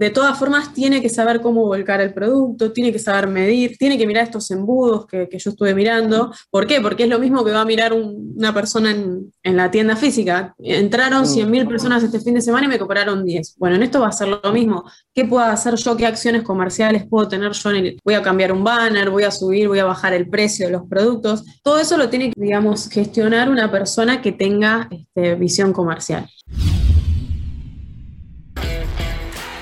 de todas formas tiene que saber cómo volcar el producto, tiene que saber medir, tiene que mirar estos embudos que, yo estuve mirando. ¿Por qué? Porque es lo mismo que va a mirar una persona en, la tienda física. Entraron 100.000 personas este fin de semana y me compraron 10. Bueno, en esto va a ser lo mismo. ¿Qué puedo hacer yo? ¿Qué acciones comerciales puedo tener yo? En voy a cambiar un banner, voy a subir, voy a bajar el precio de los productos. Todo eso lo tiene que, digamos, gestionar una persona que tenga este, visión comercial.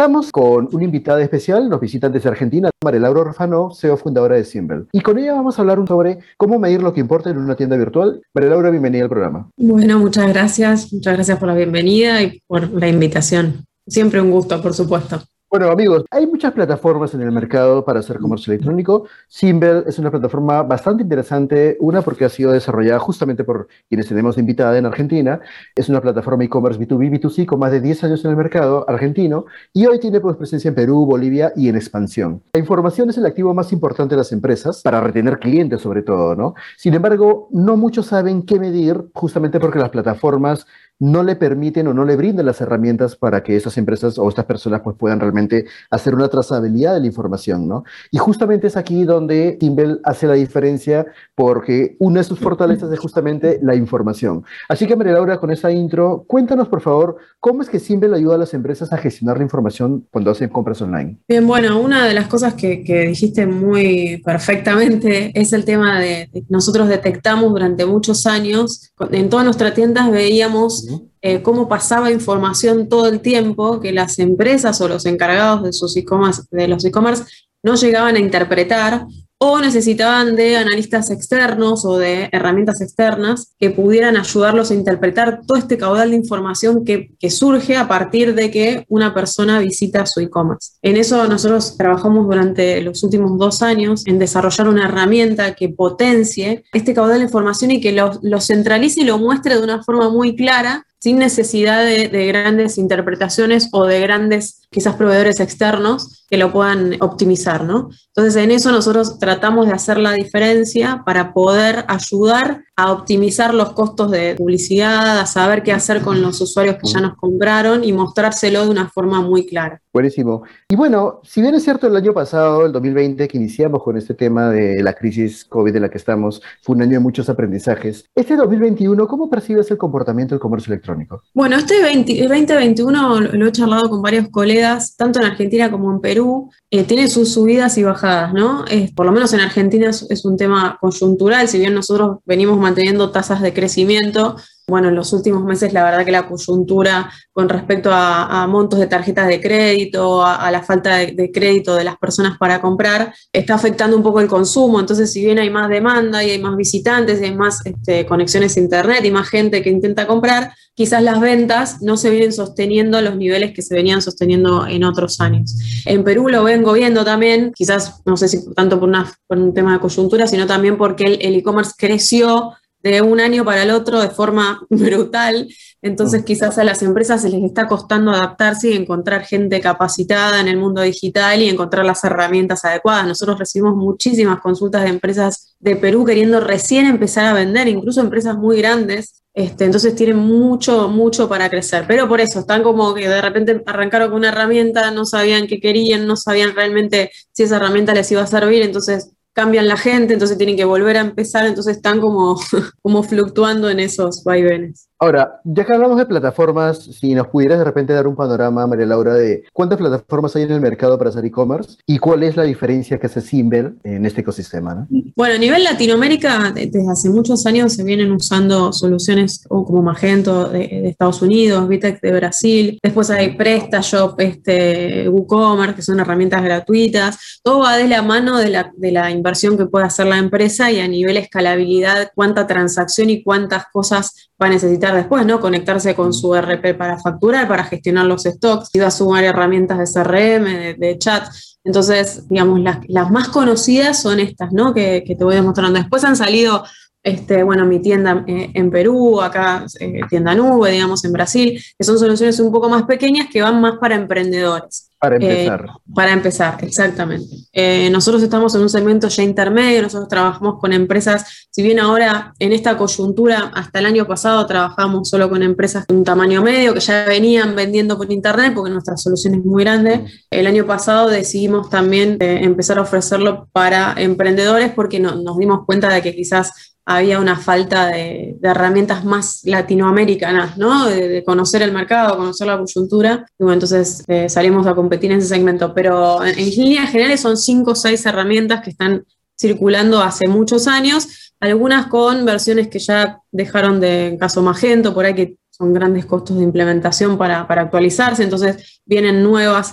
Estamos con una invitada especial, nos visitan desde Argentina, María Laura Orfano, CEO fundadora de Simbel. Y con ella vamos a hablar sobre cómo medir lo que importa en una tienda virtual. María Laura, bienvenida al programa. Bueno, muchas gracias. Muchas gracias por la bienvenida y por la invitación. Siempre un gusto, por supuesto. Bueno, amigos, hay muchas plataformas en el mercado para hacer comercio electrónico. Simbel es una plataforma bastante interesante, una porque ha sido desarrollada justamente por quienes tenemos invitada en Argentina. Es una plataforma e-commerce B2B, B2C con más de 10 años en el mercado argentino y hoy tiene pues, presencia en Perú, Bolivia y en expansión. La información es el activo más importante de las empresas para retener clientes sobre todo, ¿no? Sin embargo, no muchos saben qué medir justamente porque las plataformas no le permiten o no le brindan las herramientas para que esas empresas o estas personas pues puedan realmente hacer una trazabilidad de la información, ¿no? Y justamente es aquí donde Timbel hace la diferencia porque una de sus fortalezas es justamente la información. Así que María Laura, con esa intro, cuéntanos por favor, ¿cómo es que Timbel ayuda a las empresas a gestionar la información cuando hacen compras online? Bien, bueno, una de las cosas que, dijiste muy perfectamente es el tema de nosotros detectamos durante muchos años, en todas nuestras tiendas veíamos eh, cómo pasaba información todo el tiempo que las empresas o los encargados de, sus e de los e-commerce no llegaban a interpretar o necesitaban de analistas externos o de herramientas externas que pudieran ayudarlos a interpretar todo este caudal de información que, surge a partir de que una persona visita su e-commerce. En eso nosotros trabajamos durante los últimos dos años en desarrollar una herramienta que potencie este caudal de información y que lo, lo centralice y lo muestre de una forma muy clara sin necesidad de, grandes interpretaciones o de grandes quizás proveedores externos que lo puedan optimizar, ¿no? Entonces en eso nosotros tratamos de hacer la diferencia para poder ayudar a optimizar los costos de publicidad, a saber qué hacer con los usuarios que ya nos compraron y mostrárselo de una forma muy clara. Buenísimo. Y bueno, si bien es cierto el año pasado, el 2020, que iniciamos con este tema de la crisis COVID de la que estamos, fue un año de muchos aprendizajes. Este 2021, ¿cómo percibes el comportamiento del comercio electrónico? Bueno, este 2021 lo he charlado con varios colegas, tanto en Argentina como en Perú, eh, tiene sus subidas y bajadas, ¿no? por lo menos en Argentina es, un tema coyuntural, si bien nosotros venimos manteniendo tasas de crecimiento, bueno, en los últimos meses la verdad que la coyuntura con respecto a, montos de tarjetas de crédito, a, la falta de, crédito de las personas para comprar, está afectando un poco el consumo. Entonces, si bien hay más demanda y hay más visitantes y hay más este, conexiones a Internet y más gente que intenta comprar, quizás las ventas no se vienen sosteniendo a los niveles que se venían sosteniendo en otros años. En Perú lo vengo viendo también, quizás no sé si tanto por, una, por un tema de coyuntura, sino también porque el e-commerce creció de un año para el otro de forma brutal. Entonces quizás a las empresas se les está costando adaptarse y encontrar gente capacitada en el mundo digital y encontrar las herramientas adecuadas. Nosotros recibimos muchísimas consultas de empresas de Perú queriendo recién empezar a vender, incluso empresas muy grandes. Este, entonces tienen mucho, mucho para crecer. Pero por eso están como que de repente arrancaron con una herramienta, no sabían qué querían, no sabían realmente si esa herramienta les iba a servir. Entonces cambian la gente, entonces tienen que volver a empezar, entonces están como, como fluctuando en esos vaivenes. Ahora, ya que hablamos de plataformas, si nos pudieras de repente dar un panorama, María Laura, de cuántas plataformas hay en el mercado para hacer e-commerce y cuál es la diferencia que hace Simbel en este ecosistema. Bueno, a nivel Latinoamérica, desde hace muchos años se vienen usando soluciones como Magento de, Estados Unidos, Vitex de Brasil, después hay PrestaShop, este, WooCommerce, que son herramientas gratuitas. Todo va de la mano de la, de la inversión que puede hacer la empresa y a nivel escalabilidad, cuánta transacción y cuántas cosas va a necesitar después, ¿no? Conectarse con su RP para facturar, para gestionar los stocks, va a sumar herramientas de CRM, de, chat. Entonces, digamos, las, las más conocidas son estas, ¿no? Que, que te voy demostrando. Después han salido este, bueno, mi tienda eh, en Perú, acá eh, tienda nube, digamos, en Brasil, que son soluciones un poco más pequeñas que van más para emprendedores. Para eh, empezar. para empezar, exactamente. nosotros estamos en un segmento ya intermedio, nosotros trabajamos con empresas, si bien ahora en esta coyuntura, hasta el año pasado trabajamos solo con empresas de un tamaño medio que ya venían vendiendo por internet porque nuestra solución es muy grande. Mm. El año pasado decidimos también empezar a ofrecerlo para emprendedores porque nos dimos cuenta de que quizás había una falta de, herramientas más latinoamericanas, ¿no? De, conocer el mercado, conocer la coyuntura. Y bueno, entonces eh, salimos a competir en ese segmento. Pero en, líneas generales son cinco o seis herramientas que están circulando hace muchos años, algunas con versiones que ya dejaron de, en caso Magento, por ahí que son grandes costos de implementación para, actualizarse, entonces vienen nuevas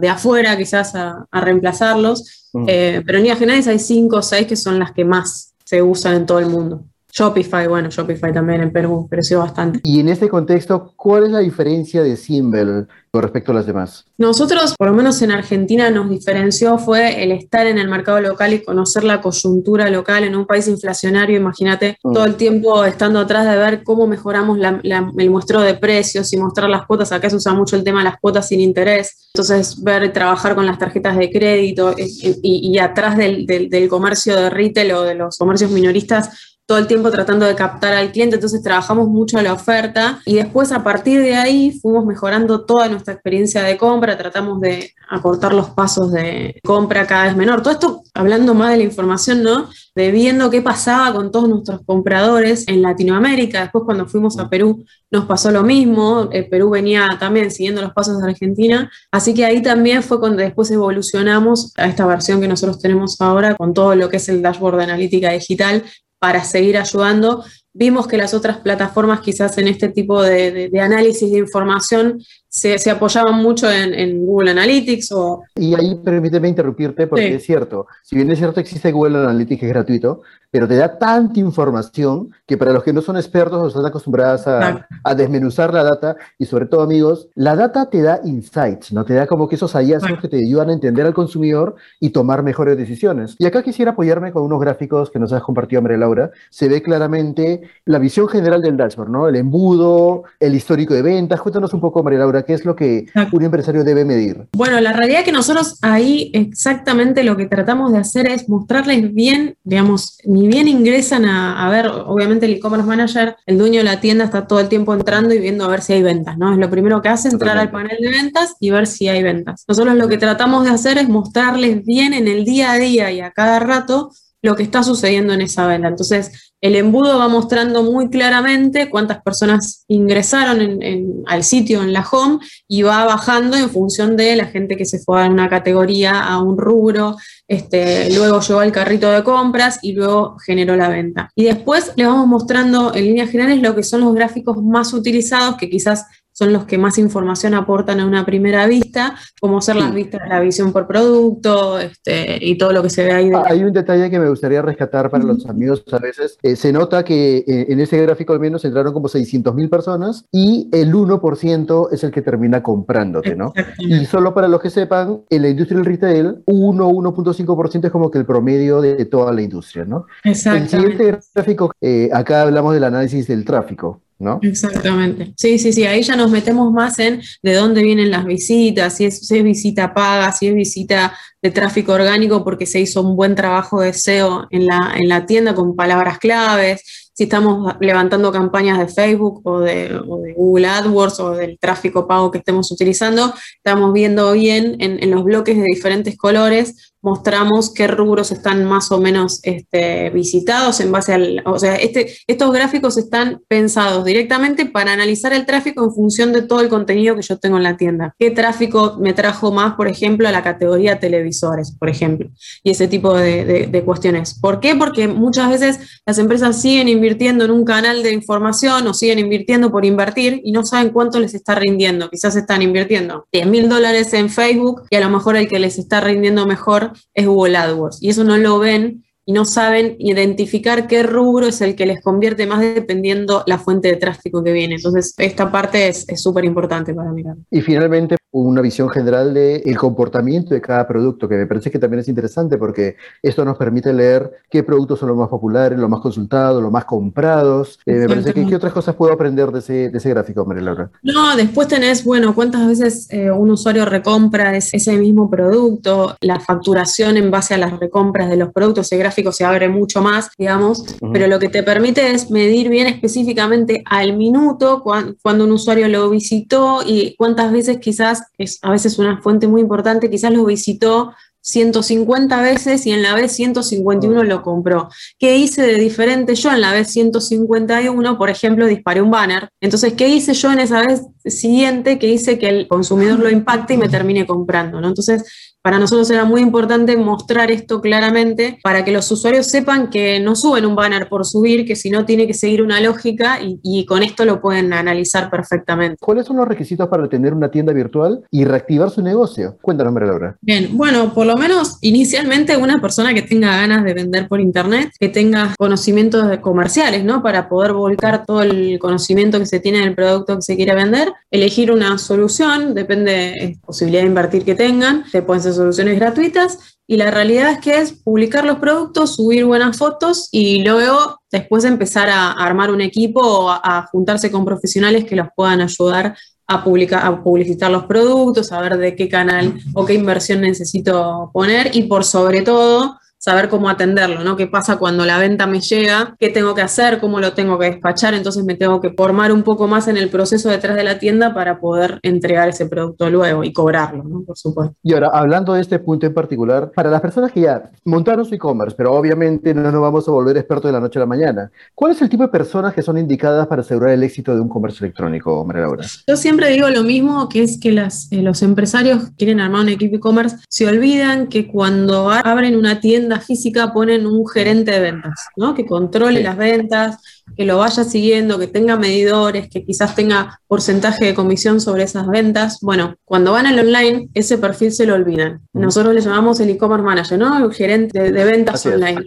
de afuera quizás a, reemplazarlos, mm. eh, pero en líneas generales hay cinco o seis que son las que más se usan en todo el mundo. Shopify, bueno, Shopify también en Perú creció bastante. Y en este contexto, ¿cuál es la diferencia de Simbel con respecto a las demás? Nosotros, por lo menos en Argentina, nos diferenció fue el estar en el mercado local y conocer la coyuntura local en un país inflacionario. Imagínate mm. todo el tiempo estando atrás de ver cómo mejoramos el muestreo de precios y mostrar las cuotas. Acá se usa mucho el tema de las cuotas sin interés. Entonces, ver trabajar con las tarjetas de crédito y, atrás del, del comercio de retail o de los comercios minoristas todo el tiempo tratando de captar al cliente, entonces trabajamos mucho la oferta y después a partir de ahí fuimos mejorando toda nuestra experiencia de compra, tratamos de acortar los pasos de compra cada vez menor. Todo esto hablando más de la información, ¿no? De viendo qué pasaba con todos nuestros compradores en Latinoamérica. Después cuando fuimos a Perú nos pasó lo mismo, el Perú venía también siguiendo los pasos de Argentina, así que ahí también fue cuando después evolucionamos a esta versión que nosotros tenemos ahora con todo lo que es el dashboard de analítica digital para seguir ayudando. Vimos que las otras plataformas quizás en este tipo de, análisis de información se, apoyaban mucho en, Google Analytics o... Y ahí permíteme interrumpirte porque es cierto, si bien es cierto existe Google Analytics es gratuito, pero te da tanta información que para los que no son expertos o están acostumbrados a, desmenuzar la data y sobre todo amigos, la data te da insights, ¿no? Te da como que esos hallazgos que te ayudan a entender al consumidor y tomar mejores decisiones. Y acá quisiera apoyarme con unos gráficos que nos has compartido María Laura. Se ve claramente la visión general del dashboard, ¿no? El embudo, el histórico de ventas. Cuéntanos un poco, María Laura, ¿qué es lo que un empresario debe medir? Bueno, la realidad es que nosotros ahí exactamente lo que tratamos de hacer es mostrarles bien, digamos, ni bien ingresan a, ver, obviamente el e-commerce manager, el dueño de la tienda está todo el tiempo entrando y viendo a ver si hay ventas, ¿no? Es lo primero que hace, entrar al panel de ventas y ver si hay ventas. Nosotros lo que tratamos de hacer es mostrarles bien en el día a día y a cada rato lo que está sucediendo en esa venta. Entonces, el embudo va mostrando muy claramente cuántas personas ingresaron al sitio en la home y va bajando en función de la gente que se fue a una categoría, a un rubro, este, luego llevó al carrito de compras y luego generó la venta. Y después le vamos mostrando en líneas generales lo que son los gráficos más utilizados, que quizás son los que más información aportan a una primera vista, como ser las vistas de la visión por producto este, y todo lo que se ve ahí. Ah, hay un detalle que me gustaría rescatar para los amigos a veces. Eh, se nota que eh, en ese gráfico al menos entraron como 600 mil personas y el 1% es el que termina comprándote, ¿no? Y solo para los que sepan, en la industria del retail, 1, 1.5% es como que el promedio de toda la industria, ¿no? Exacto. El siguiente gráfico, eh, acá hablamos del análisis del tráfico. ¿No? Exactamente. Sí, sí, sí, ahí ya nos metemos más en de dónde vienen las visitas, si es, si es visita paga, si es visita de tráfico orgánico porque se hizo un buen trabajo de SEO en la, en la tienda con palabras claves, si estamos levantando campañas de Facebook o de, Google AdWords o del tráfico pago que estemos utilizando, estamos viendo bien en, los bloques de diferentes colores, mostramos qué rubros están más o menos este, visitados en base al... O sea, este, estos gráficos están pensados directamente para analizar el tráfico en función de todo el contenido que yo tengo en la tienda. ¿Qué tráfico me trajo más, por ejemplo, a la categoría televisores, por ejemplo? Y ese tipo de, de cuestiones. ¿Por qué? Porque muchas veces las empresas siguen invirtiendo en un canal de información o siguen invirtiendo por invertir y no saben cuánto les está rindiendo. Quizás están invirtiendo 10 mil dólares en Facebook y a lo mejor el que les está rindiendo mejor es Google AdWords. Y eso no lo ven y no saben identificar qué rubro es el que les convierte más dependiendo la fuente de tráfico que viene. Entonces, esta parte es súper importante para mirar. Y finalmente, una visión general del el comportamiento de cada producto, que me parece que también es interesante porque esto nos permite leer qué productos son los más populares, los más consultados, los más comprados. Eh, me parece que qué otras cosas puedo aprender de ese, de ese gráfico, María Laura. No, después tenés, bueno, cuántas veces eh, un usuario recompra ese mismo producto, la facturación en base a las recompras de los productos, ese gráfico se abre mucho más, digamos, pero lo que te permite es medir bien específicamente al minuto cuando un usuario lo visitó y cuántas veces quizás es a veces una fuente muy importante, quizás lo visitó 150 veces y en la vez 151 lo compró. ¿Qué hice de diferente yo en la vez 151? Por ejemplo, disparé un banner. Entonces, ¿qué hice yo en esa vez siguiente que hice que el consumidor lo impacte y me termine comprando? ¿no? Entonces, para nosotros era muy importante mostrar esto claramente para que los usuarios sepan que no suben un banner por subir, que si no tiene que seguir una lógica y, con esto lo pueden analizar perfectamente. ¿Cuáles son los requisitos para tener una tienda virtual y reactivar su negocio? Cuéntanos, María Laura. Bien, bueno, por lo menos inicialmente una persona que tenga ganas de vender por internet, que tenga conocimientos comerciales, ¿no? Para poder volcar todo el conocimiento que se tiene del producto que se quiere vender, elegir una solución, depende de posibilidad de invertir que tengan, te pueden soluciones gratuitas y la realidad es que es publicar los productos, subir buenas fotos y luego después empezar a, armar un equipo o a, juntarse con profesionales que los puedan ayudar a, publicar, a publicitar los productos, a ver de qué canal o qué inversión necesito poner y por sobre todo saber cómo atenderlo, ¿no? ¿Qué pasa cuando la venta me llega? ¿Qué tengo que hacer? ¿Cómo lo tengo que despachar? Entonces me tengo que formar un poco más en el proceso detrás de la tienda para poder entregar ese producto luego y cobrarlo, ¿no? Por supuesto. Y ahora, hablando de este punto en particular, para las personas que ya montaron su e-commerce, pero obviamente no nos vamos a volver expertos de la noche a la mañana, ¿cuál es el tipo de personas que son indicadas para asegurar el éxito de un comercio electrónico, María Laura? Yo siempre digo lo mismo, que es que las, eh, los empresarios quieren armar un equipo e-commerce, se olvidan que cuando abren una tienda física ponen un gerente de ventas, ¿no? Que controle las ventas, que lo vaya siguiendo, que tenga medidores, que quizás tenga porcentaje de comisión sobre esas ventas. Bueno, cuando van al online, ese perfil se lo olvidan. Nosotros le llamamos el e-commerce manager, ¿no? El gerente de, ventas online.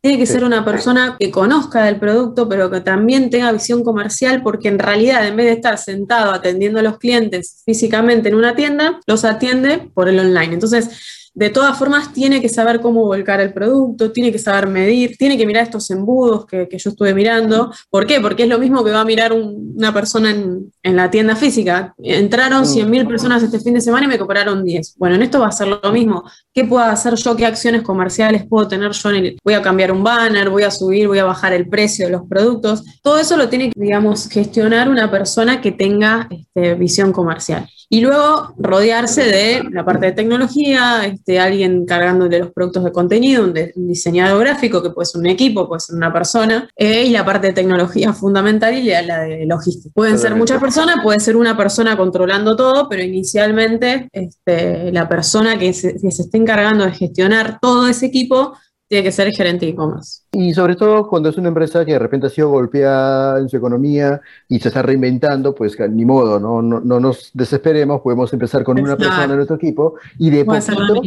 Tiene que ser una persona que conozca del producto, pero que también tenga visión comercial, porque en realidad, en vez de estar sentado atendiendo a los clientes físicamente en una tienda, los atiende por el online. Entonces, de todas formas, tiene que saber cómo volcar el producto, tiene que saber medir, tiene que mirar estos embudos que, yo estuve mirando. ¿Por qué? Porque es lo mismo que va a mirar una persona en, la tienda física. Entraron 100.000 personas este fin de semana y me compraron 10. Bueno, en esto va a ser lo mismo. ¿Qué puedo hacer yo? ¿Qué acciones comerciales puedo tener yo? En el, voy a cambiar un banner, voy a subir, voy a bajar el precio de los productos. Todo eso lo tiene que, digamos, gestionar una persona que tenga este, visión comercial. Y luego rodearse de la parte de tecnología, este, alguien cargándole los productos de contenido, un, diseñador gráfico, que puede ser un equipo, puede ser una persona, eh, y la parte de tecnología fundamental y la de logística. Pueden ser muchas personas, puede ser una persona controlando todo, pero inicialmente este, la persona que se, que se esté encargando de gestionar todo ese equipo tiene que ser gerente de e-commerce. Y sobre todo cuando es una empresa que de repente ha sido golpeada en su economía y se está reinventando, pues ni modo, no, no, no nos desesperemos, podemos empezar con una persona en nuestro equipo y de poquito,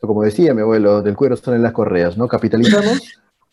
como decía mi abuelo, del cuero están en las correas, ¿no? Capitalizamos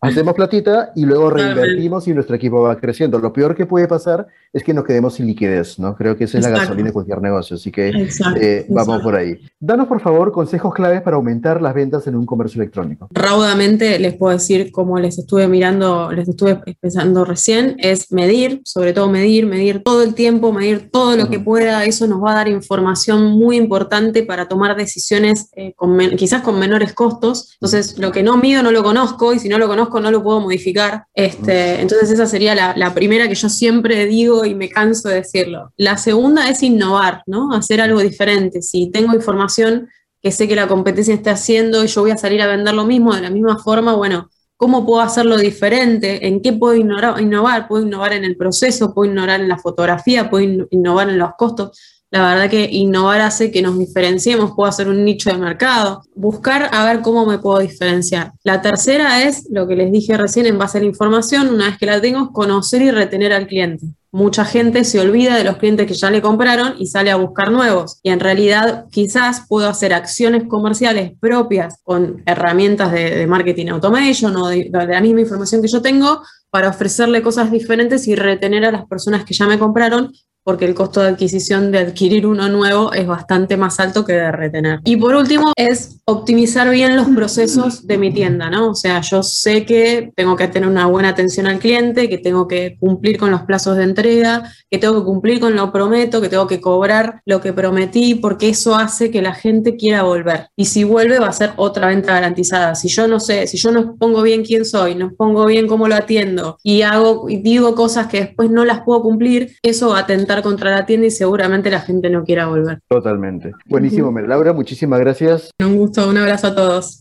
hacemos platita y luego reinvertimos y nuestro equipo va creciendo. Lo peor que puede pasar es que nos quedemos sin liquidez, ¿no? Creo que esa es la gasolina de cualquier negocio, así que eh, vamos por ahí. Danos, por favor, consejos claves para aumentar las ventas en un comercio electrónico. Raudamente les puedo decir, como les estuve mirando, les estuve pensando recién, es medir, sobre todo medir, medir todo el tiempo, medir todo lo que pueda. Eso nos va a dar información muy importante para tomar decisiones eh, quizás con menores costos. Entonces, lo que no mido no lo conozco y si no lo conozco no lo puedo modificar. Este, entonces esa sería la, primera que yo siempre digo y me canso de decirlo. La segunda es innovar, ¿no? Hacer algo diferente. Si tengo información que sé que la competencia está haciendo y yo voy a salir a vender lo mismo de la misma forma, bueno, ¿cómo puedo hacerlo diferente? ¿En qué puedo innovar? ¿Puedo innovar en el proceso? ¿Puedo innovar en la fotografía? ¿Puedo innovar en los costos? La verdad que innovar hace que nos diferenciemos, puedo hacer un nicho de mercado, buscar a ver cómo me puedo diferenciar. La tercera es lo que les dije recién en base a la información, una vez que la tengo, conocer y retener al cliente. mucha gente se olvida de los clientes que ya le compraron y sale a buscar nuevos. Y en realidad quizás puedo hacer acciones comerciales propias con herramientas de, marketing automation o de, de la misma información que yo tengo para ofrecerle cosas diferentes y retener a las personas que ya me compraron porque el costo de adquisición de adquirir uno nuevo es bastante más alto que de retener. Y por último, es optimizar bien los procesos de mi tienda, ¿no? O sea, yo sé que tengo que tener una buena atención al cliente, que tengo que cumplir con los plazos de entrega, que tengo que cumplir con lo prometo, que tengo que cobrar lo que prometí, porque eso hace que la gente quiera volver. Y si vuelve va a ser otra venta garantizada. Si yo no sé, si yo no pongo bien quién soy, no pongo bien cómo lo atiendo y hago y digo cosas que después no las puedo cumplir, eso va a contra la tienda y seguramente la gente no quiera volver. Totalmente. Buenísimo, Laura, muchísimas gracias. Un gusto, un abrazo a todos.